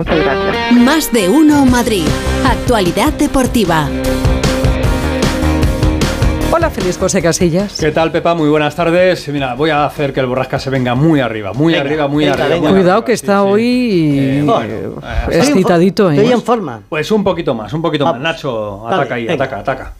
Muchas gracias. Más de uno Madrid. Actualidad deportiva. Hola, feliz José Casillas. ¿Qué tal, Pepa? Muy buenas tardes. Mira, voy a hacer que el borrasca se venga muy arriba, muy Venga, arriba, muy venga, arriba. venga. muy Cuidado arriba. que está sí. hoy Eh, eh, bueno, excitadito. Estoy ¿eh? en forma. Pues un poquito más, un poquito más. Vamos. Nacho, ataca ahí, venga. ataca, ataca.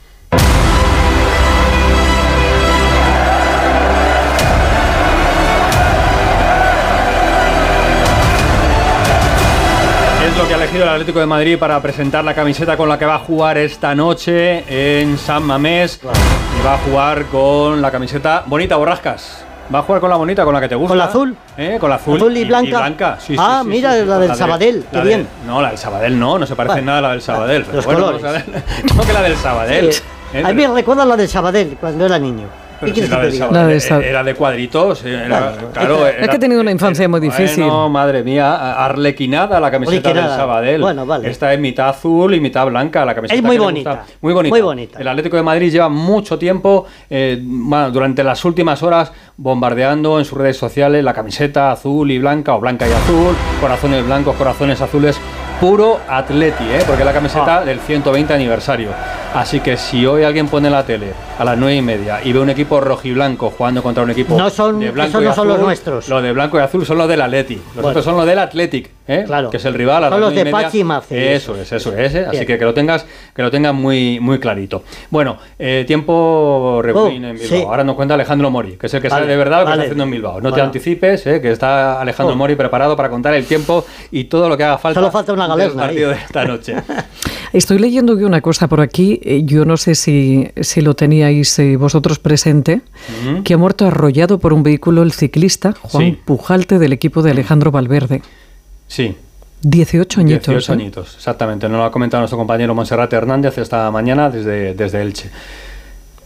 Elegido el Atlético de Madrid para presentar la camiseta con la que va a jugar esta noche en San Mamés. Y va a jugar con la camiseta bonita, Borrascas. Va a jugar con la bonita, con la que te gusta. ¿Con la azul? ¿Eh? Con la azul. ¿Azul y blanca? Sí, sí, Ah, sí, mira, sí, la con del de- Sabadell, qué la de- bien. no, la del Sabadell no, no se parece Vale. nada a la del Sabadell. pero los bueno, colores. No que la del Sabadell. ¿eh? A mí me recuerda la de Sabadell cuando era niño. Pero ¿Qué si la La de Sab- era de cuadritos. Era, claro, es que- es que he tenido una infancia muy difícil. No, madre mía, arlequinada la camiseta del. Sabadell. Bueno, vale. Esta es mitad azul y mitad blanca la camiseta. Es muy bonita. Muy bonita. Muy bonita. El Atlético de Madrid lleva mucho tiempo, eh, bueno, durante las últimas horas, bombardeando en sus redes sociales la camiseta azul y blanca o blanca y azul, corazones blancos, corazones azules. Puro Atleti, ¿eh? porque es la camiseta Ah. del 120 aniversario. Así que si hoy alguien pone la tele a las 9 y media y ve un equipo rojiblanco jugando contra un equipo No son- de blanco esos y no son los nuestros. Los de blanco y azul son los del Atleti. Los Bueno. otros son los del Athletic, ¿eh? Claro. que es el rival. a Son los nueve de media. Pachi Mace, Eso es, eso es. ¿eh? Así que que lo tengas, que lo tengas muy, muy clarito. Bueno, eh, tiempo regulín Oh, en Bilbao. sí. Ahora nos cuenta Alejandro Mori, que es el que Vale, sabe de verdad lo que está haciendo en Bilbao. No te anticipes, ¿eh? que está Alejandro Oh. Mori preparado para contar el tiempo y todo lo que haga falta. Solo falta una del galerna partido ahí. de esta noche. Estoy leyendo una cosa por aquí, eh, yo no sé si, si lo teníais eh, vosotros presente, que ha muerto arrollado por un vehículo el ciclista Juan Sí. Pujalte del equipo de Alejandro Valverde. Sí. 18 añitos. 18 ¿eh? añitos, exactamente. Nos lo ha comentado nuestro compañero Monserrate Hernández esta mañana desde, desde Elche.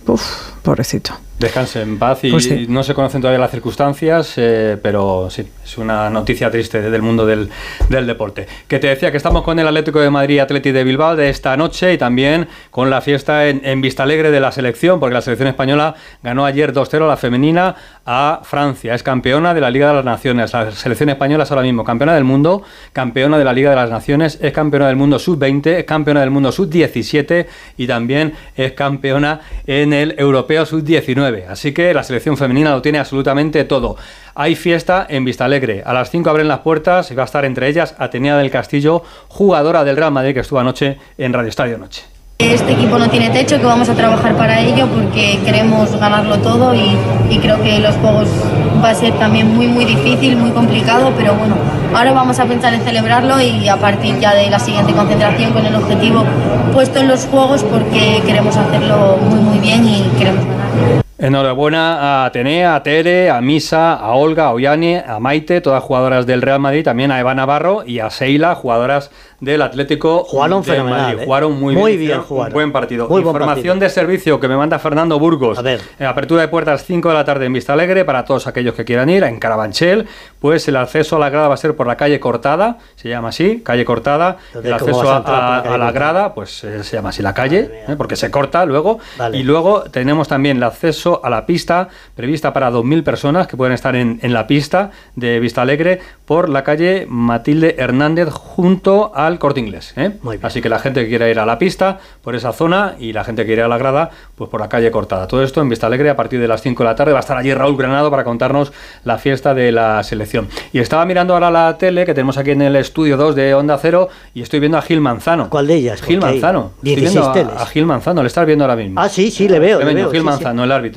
Uf, pobrecito. Descanse en paz y Pues sí. no se conocen todavía las circunstancias, eh, pero sí, es una noticia triste del mundo del, del deporte. Que te decía que estamos con el Atlético de Madrid Atleti de Bilbao de esta noche y también con la fiesta en, en Vistalegre de la selección, porque la selección española ganó ayer 2-0 la femenina a Francia. Es campeona de la Liga de las Naciones. La selección española es ahora mismo campeona del mundo, campeona de la Liga de las Naciones, es campeona del mundo sub-20, es campeona del mundo sub-17 y también es campeona en el Europeo sub-19. Así que la selección femenina lo tiene absolutamente todo. Hay fiesta en Vistalegre. A las 5 abren las puertas y va a estar entre ellas Atenea del Castillo, jugadora del Real Madrid que estuvo anoche en Radio Estadio Noche. Este equipo no tiene techo, que vamos a trabajar para ello porque queremos ganarlo todo y, y creo que los juegos va a ser también muy muy difícil, muy complicado, pero bueno, ahora vamos a pensar en celebrarlo y a partir ya de la siguiente concentración con el objetivo puesto en los juegos porque queremos hacerlo muy muy bien y queremos ganar. Enhorabuena a Atenea, a Tere, a Misa, a Olga, a Ollane, a Maite, todas jugadoras del Real Madrid, también a Eva Navarro y a Seila, jugadoras del Atlético Jugaron de Madrid. ¿eh? Jugaron muy, Muy bien, bien hicieron jugaron. Un buen partido. Muy buen Información partido. de servicio que me manda Fernando Burgos. A ver. Eh, apertura de puertas 5 de la tarde en Vista Alegre para todos aquellos que quieran ir, en Carabanchel. Pues el acceso a la grada va a ser por la calle Cortada, se llama así, calle Cortada. Entonces, El ¿cómo acceso a la a- grada, pues eh, se llama así la calle, eh, porque se corta luego. Vale. Y luego tenemos también el acceso a la pista, prevista para 2.000 personas que pueden estar en, en la pista de Vista Alegre por la calle Matilde Hernández junto al Corte Inglés. ¿eh? Así que la gente que quiera ir a la pista por esa zona y la gente que quiera ir a la grada, pues por la calle cortada. Todo esto en Vista Alegre a partir de las 5 de la tarde. Va a estar allí Raúl Granado para contarnos la fiesta de la selección. Y estaba mirando ahora la tele que tenemos aquí en el estudio 2 de Onda Cero y estoy viendo a Gil Manzano. ¿Cuál de ellas? Gil Manzano. Estoy 16 viendo a- teles. a Gil Manzano, le estás viendo ahora mismo. Ah, sí, sí, le veo. Le veo Gil sí, sí. Manzano, el árbitro.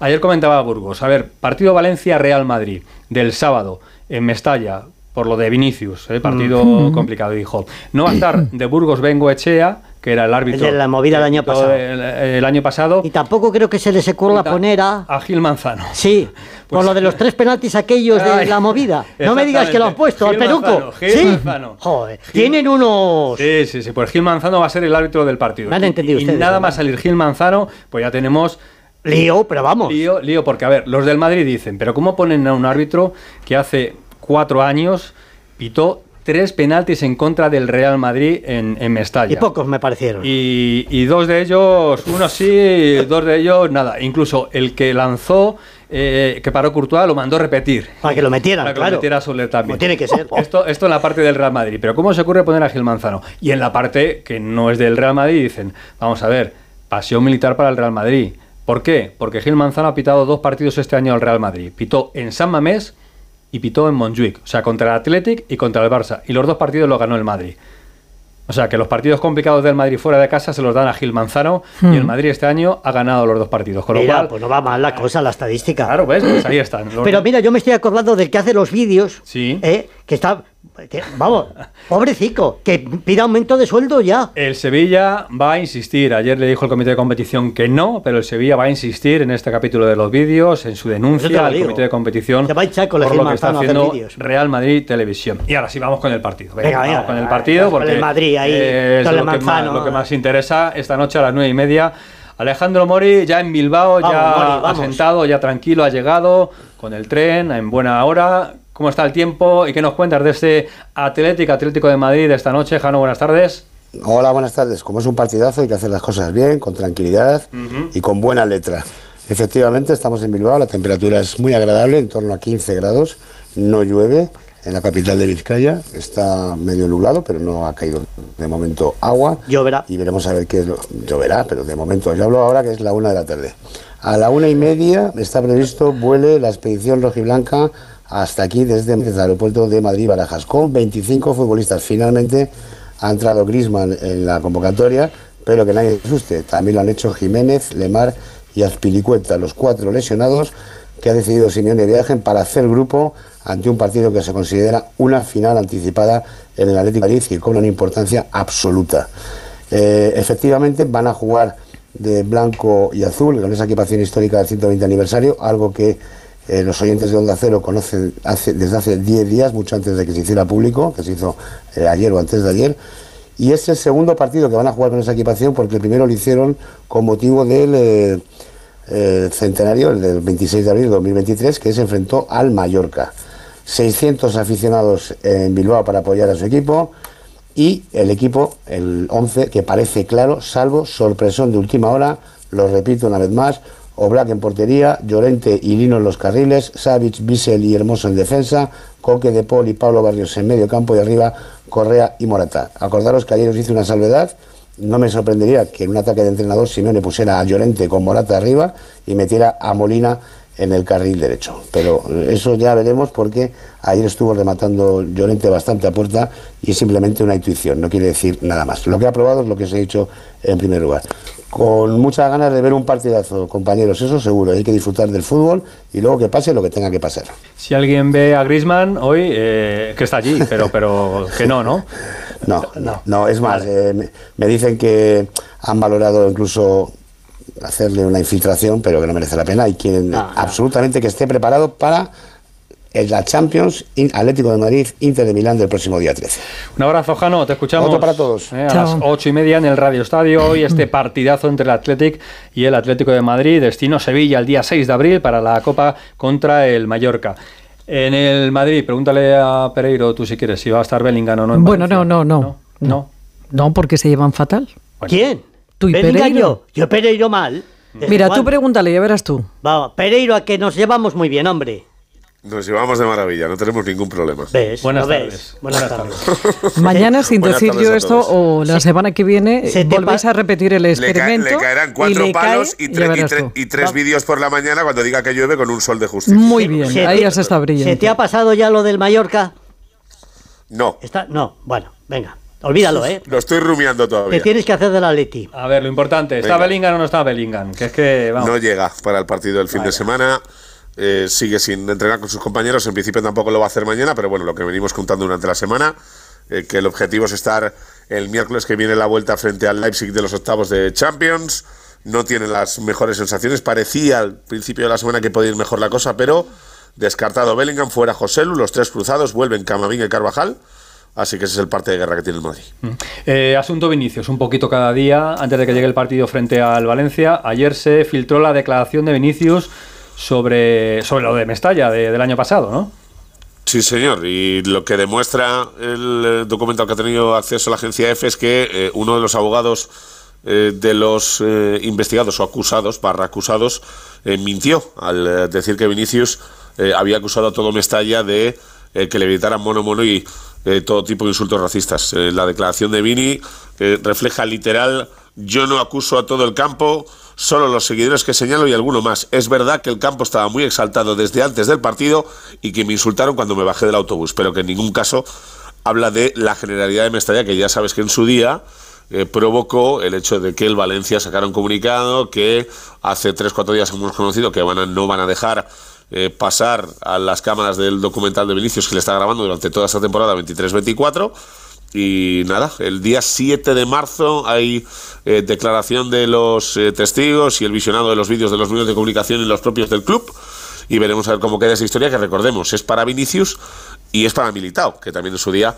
Ayer comentaba Burgos. A ver, partido Valencia-Real Madrid del sábado en Mestalla por lo de Vinicius, ¿eh? partido complicado. Dijo, no va a estar de Burgos Bengo Echea, que era el árbitro. El de la movida del año pasado. El, el año pasado. Y tampoco creo que se les ocurra poner a... a Gil Manzano. Sí, Pues- por lo de los tres penaltis aquellos de la movida. No me digas que lo han puesto, al peruco. Manzano, Gil sí. Manzano. Joder, Gil- tienen unos... Sí, sí, sí. Pues Gil Manzano va a ser el árbitro del partido. Me han entendido y, y ustedes, nada ¿verdad? más salir Gil Manzano, pues ya tenemos Lío, pero vamos. Lío, lío, porque a ver, los del Madrid dicen, pero ¿cómo ponen a un árbitro que hace cuatro años pitó tres penaltis en contra del Real Madrid en, en Mestalla? Y pocos me parecieron. Y, y dos de ellos, uno sí, dos de ellos nada. Incluso el que lanzó eh, que paró Courtois, lo mandó repetir. Para que lo metieran, Para que claro. lo metiera Soler también. Como tiene que ser. Esto, esto en la parte del Real Madrid. Pero ¿cómo se ocurre poner a Gil Manzano? Y en la parte que no es del Real Madrid dicen, vamos a ver, pasión militar para el Real Madrid. ¿Por qué? Porque Gil Manzano ha pitado dos partidos este año al Real Madrid. Pitó en San Mamés y pitó en Montjuic. O sea, contra el Athletic y contra el Barça. Y los dos partidos los ganó el Madrid. O sea, que los partidos complicados del Madrid fuera de casa se los dan a Gil Manzano y el Madrid este año ha ganado los dos partidos. Con lo Mira, cual, pues no va mal la cosa, la estadística. claro, ¿ves? Pues ahí están. Los- Pero mira, yo me estoy acordando del que hace los vídeos. Sí. ¿eh? Que está. Que- vamos, pobrecico, que pide aumento de sueldo ya. El Sevilla va a insistir. Ayer le dijo el comité de competición que no, pero el Sevilla va a insistir en este capítulo de los vídeos, en su denuncia al comité de competición Se va a con por lo que está haciendo. Real Madrid Televisión. Y ahora sí vamos con el partido. Venga, vamos venga, con el partido porque el Madrid ahí, es lo, que más, lo que más interesa esta noche a las nueve y media. Alejandro Mori ya en Bilbao, Vamos, ya Mori, vamos. asentado, ya tranquilo, ha llegado con el tren en buena hora. ¿Cómo está el tiempo? ¿Y qué nos cuentas de este Atlético, Atlético de Madrid de esta noche? Jano, buenas tardes. Hola, buenas tardes. Como es un partidazo, hay que hacer las cosas bien, con tranquilidad y con buena letra. Efectivamente, estamos en Bilbao, la temperatura es muy agradable, en torno a 15 grados, no llueve en la capital de Vizcaya, está medio nublado, pero no ha caído de momento agua. Lloverá. Y veremos a ver qué es lo... Lloverá, pero de momento, yo hablo ahora que es la una de la tarde. A la una y media está previsto vuele la expedición rojiblanca hasta aquí desde el aeropuerto de Madrid-Barajas, con 25 futbolistas. Finalmente ha entrado Grisman en la convocatoria, pero que nadie se asuste. También lo han hecho Jiménez, Lemar y Azpilicueta, los cuatro lesionados que ha decidido Simeone viajen para hacer grupo ante un partido que se considera una final anticipada en el Atlético de Madrid y con una importancia absoluta. Eh, efectivamente van a jugar de blanco y azul con esa equipación histórica del 120 aniversario, algo que eh, los oyentes de Onda Cero conocen desde hace 10 días, mucho antes de que se hiciera público, que se hizo eh, ayer o antes de ayer. Y es el segundo partido que van a jugar con esa equipación porque el primero lo hicieron con motivo del eh, centenario, el del 26 de abril de 2023, que se enfrentó al Mallorca. 600 aficionados en Bilbao para apoyar a su equipo y el equipo, el 11, que parece claro, salvo sorpresón de última hora, lo repito una vez más, Oblak en portería, Llorente y Lino en los carriles, Savic, Bissell y Hermoso en defensa, Coque de Paul y Pablo Barrios en medio campo y arriba Correa y Morata. Acordaros que ayer os hice una salvedad, no me sorprendería que en un ataque de entrenador Simeone pusiera a Llorente con Morata arriba y metiera a Molina en el carril derecho. Pero eso ya veremos porque ayer estuvo rematando Llorente bastante a puerta y es simplemente una intuición, no quiere decir nada más. Lo que ha probado es lo que os he dicho en primer lugar. Con muchas ganas de ver un partidazo, compañeros, eso seguro. Hay que disfrutar del fútbol y luego que pase lo que tenga que pasar. Si alguien ve a Grisman hoy, eh, que está allí, pero, pero que no, ¿no? No, no, no, es más, eh, me, me dicen que han valorado incluso hacerle una infiltración, pero que no merece la pena y quieren no. absolutamente que esté preparado para el- la Champions Atlético de Madrid Inter de Milán del próximo día 13. Un abrazo, Jano, te escuchamos. Otro para todos. Eh, a las ocho y media en el Radio Estadio, hoy este partidazo entre el Athletic y el Atlético de Madrid, destino Sevilla el día 6 de abril para la Copa contra el Mallorca. En el Madrid, pregúntale a Pereiro tú si quieres, si va a estar Bellingham o no. en Bueno, Valencia. no, no, no. No. No, porque se llevan fatal. Bueno. ¿Quién? Tú y Bellingham, Pereiro. Yo, yo Pereiro mal. ¿Desde Mira, tú pregúntale, ya verás tú. Vamos, Pereiro, a que nos llevamos muy bien, hombre. Nos llevamos de maravilla, no tenemos ningún problema. ¿Ves? Buenas tardes. Buenas, Buenas tardes. Mañana, sin Buenas decir yo esto, todos. o la semana que viene, Se te volvéis a repetir el Le, ca- experimento. le caerán y cuatro le cae, palos y, ya tre- y tre- y tres vídeos por la mañana cuando diga que llueve con un sol de justicia. Muy bien, Se ahí te- ya se está ¿Se brillando. te ha pasado ya lo del Mallorca? No, Está, no, bueno, venga. Olvídalo, ¿eh? lo estoy rumiando Te todavía. tienes que hacer de la Leti. A ver, lo importante, ¿está. Bellingham o no está Bellingham? Que es que, vamos. No llega para el partido del fin de semana. Eh, sigue sin entrenar con sus compañeros. En principio tampoco lo va a hacer mañana, pero bueno, lo que venimos contando durante la semana, eh, que el objetivo es estar el miércoles que viene la vuelta frente al Leipzig de los octavos de Champions. No tiene las mejores sensaciones. Parecía al principio de la semana que podía ir mejor la cosa, pero descartado Bellingham, fuera Joselu, los tres cruzados, vuelven Camavinga y Carvajal. Así que ese es el parte de guerra que tiene el Madrid. Eh, asunto Vinicius, un poquito cada día antes de que llegue el partido frente al Valencia. Ayer se filtró la declaración de Vinicius sobre, sobre lo de Mestalla de- del año pasado, ¿no? Sí, señor. Y lo que demuestra el eh, documento al que ha tenido acceso la agencia EFE es que eh, uno de los abogados eh, de los eh, investigados o acusados, barra acusados, mintió al decir que Vinicius había acusado a todo Mestalla de que le gritaran mono mono y todo tipo de insultos racistas. la declaración de Vini refleja literal, yo no acuso a todo el campo, solo los seguidores que señalo y alguno más. Es verdad que el campo estaba muy exaltado desde antes del partido y que me insultaron cuando me bajé del autobús, pero que en ningún caso habla de la generalidad de Mestalla, que ya sabes que en su día eh, provocó el hecho de que el Valencia sacara un comunicado que hace 3-4 días hemos conocido que no van a dejar eh, pasar a las cámaras del documental de Vinicius que le está grabando durante toda esta temporada 23-24. Y nada, el día 7 de marzo hay eh, declaración de los testigos y el visionado de los vídeos de los medios de comunicación y los propios del club. Y veremos a ver cómo queda esa historia, que recordemos, es para Vinicius y es para Militao, que también en su día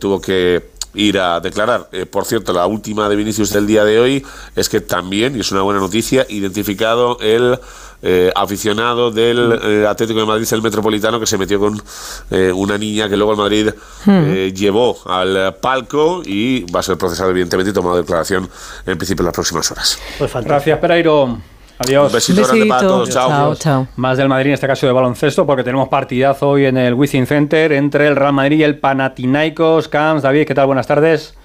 tuvo que ir a declarar. Eh, por cierto, la última de Vinicius del día de hoy es que también, y es una buena noticia, identificado el eh, aficionado del eh, Atlético de Madrid, el Metropolitano, que se metió con una niña que luego el Madrid hmm. llevó al palco y va a ser procesado, evidentemente, y tomado declaración en principio en las próximas horas. Pues Gracias, Pereiro. Adiós. Un besito, grande para todos. Chao. chao. Más del Madrid, en este caso de baloncesto, porque tenemos partidazo hoy en el Wizzing Center entre el Real Madrid y el Panathinaikos. Camps, David, ¿qué tal? Buenas tardes.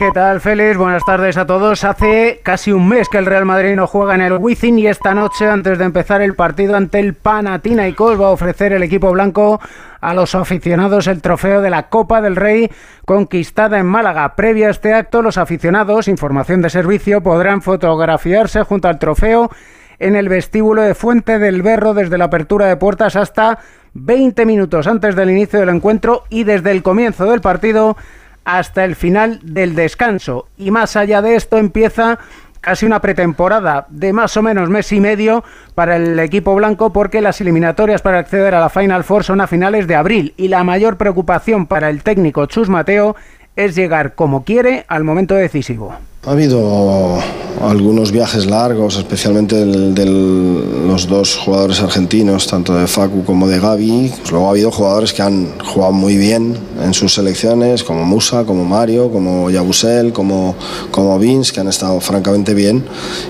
¿Qué tal, Félix? Buenas tardes a todos. Hace casi un mes que el Real Madrid no juega en el Wizzing y esta noche, antes de empezar el partido ante el Panathinaikos, va a ofrecer el equipo blanco a los aficionados el trofeo de la Copa del Rey conquistada en Málaga. Previo a este acto, los aficionados, información de servicio, podrán fotografiarse junto al trofeo en el vestíbulo de Fuente del Berro desde la apertura de puertas hasta 20 minutos antes del inicio del encuentro y desde el comienzo del partido hasta el final del descanso. Y más allá de esto empieza casi una pretemporada de más o menos mes y medio para el equipo blanco porque las eliminatorias para acceder a la Final Four son a finales de abril y la mayor preocupación para el técnico Chus Mateo es llegar como quiere al momento decisivo. Ha habido algunos viajes largos, especialmente de los dos jugadores argentinos, tanto de Facu como de Gaby. Pues luego ha habido jugadores que han jugado muy bien en sus selecciones, como Musa, como Mario, como Yabusel, como, como Vince, que han estado francamente bien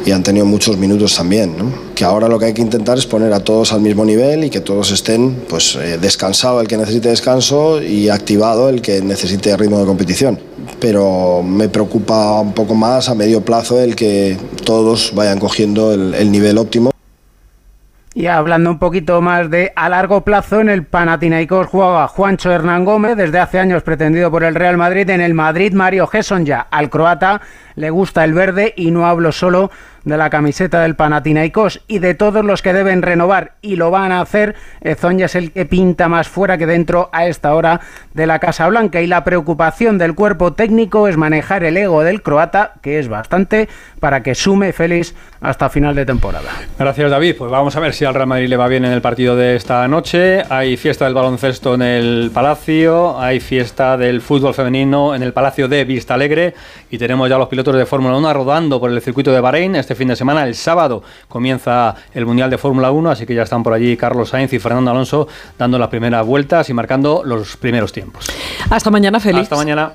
y han tenido muchos minutos también. Que ahora lo que hay que intentar es poner a todos al mismo nivel y que todos estén pues, eh, descansado el que necesite descanso y activado el que necesite ritmo de competición pero me preocupa un poco más a medio plazo el que todos vayan cogiendo el, nivel óptimo. Y hablando un poquito más de a largo plazo, en el Panathinaikos jugaba Juancho Hernán Gómez, desde hace años pretendido por el Real Madrid. En el Madrid, Mario Gesson ya. Al croata le gusta el verde y no hablo solo de la camiseta del Panathinaikos y de todos los que deben renovar y lo van a hacer, Zoña es el que pinta más fuera que dentro a esta hora de la Casa Blanca y la preocupación del cuerpo técnico es manejar el ego del croata, que es bastante, para que sume Félix hasta final de temporada. Gracias David, pues vamos a ver si al Real Madrid le va bien en el partido de esta noche. Hay fiesta del baloncesto en el Palacio, hay fiesta del fútbol femenino en el Palacio de Vista Alegre y tenemos ya los pilotos de Fórmula 1 rodando por el circuito de Bahrein este fin de semana. El sábado comienza el Mundial de Fórmula 1, así que ya están por allí Carlos Sainz y Fernando Alonso dando las primeras vueltas y marcando los primeros tiempos. Hasta mañana, feliz. Hasta mañana.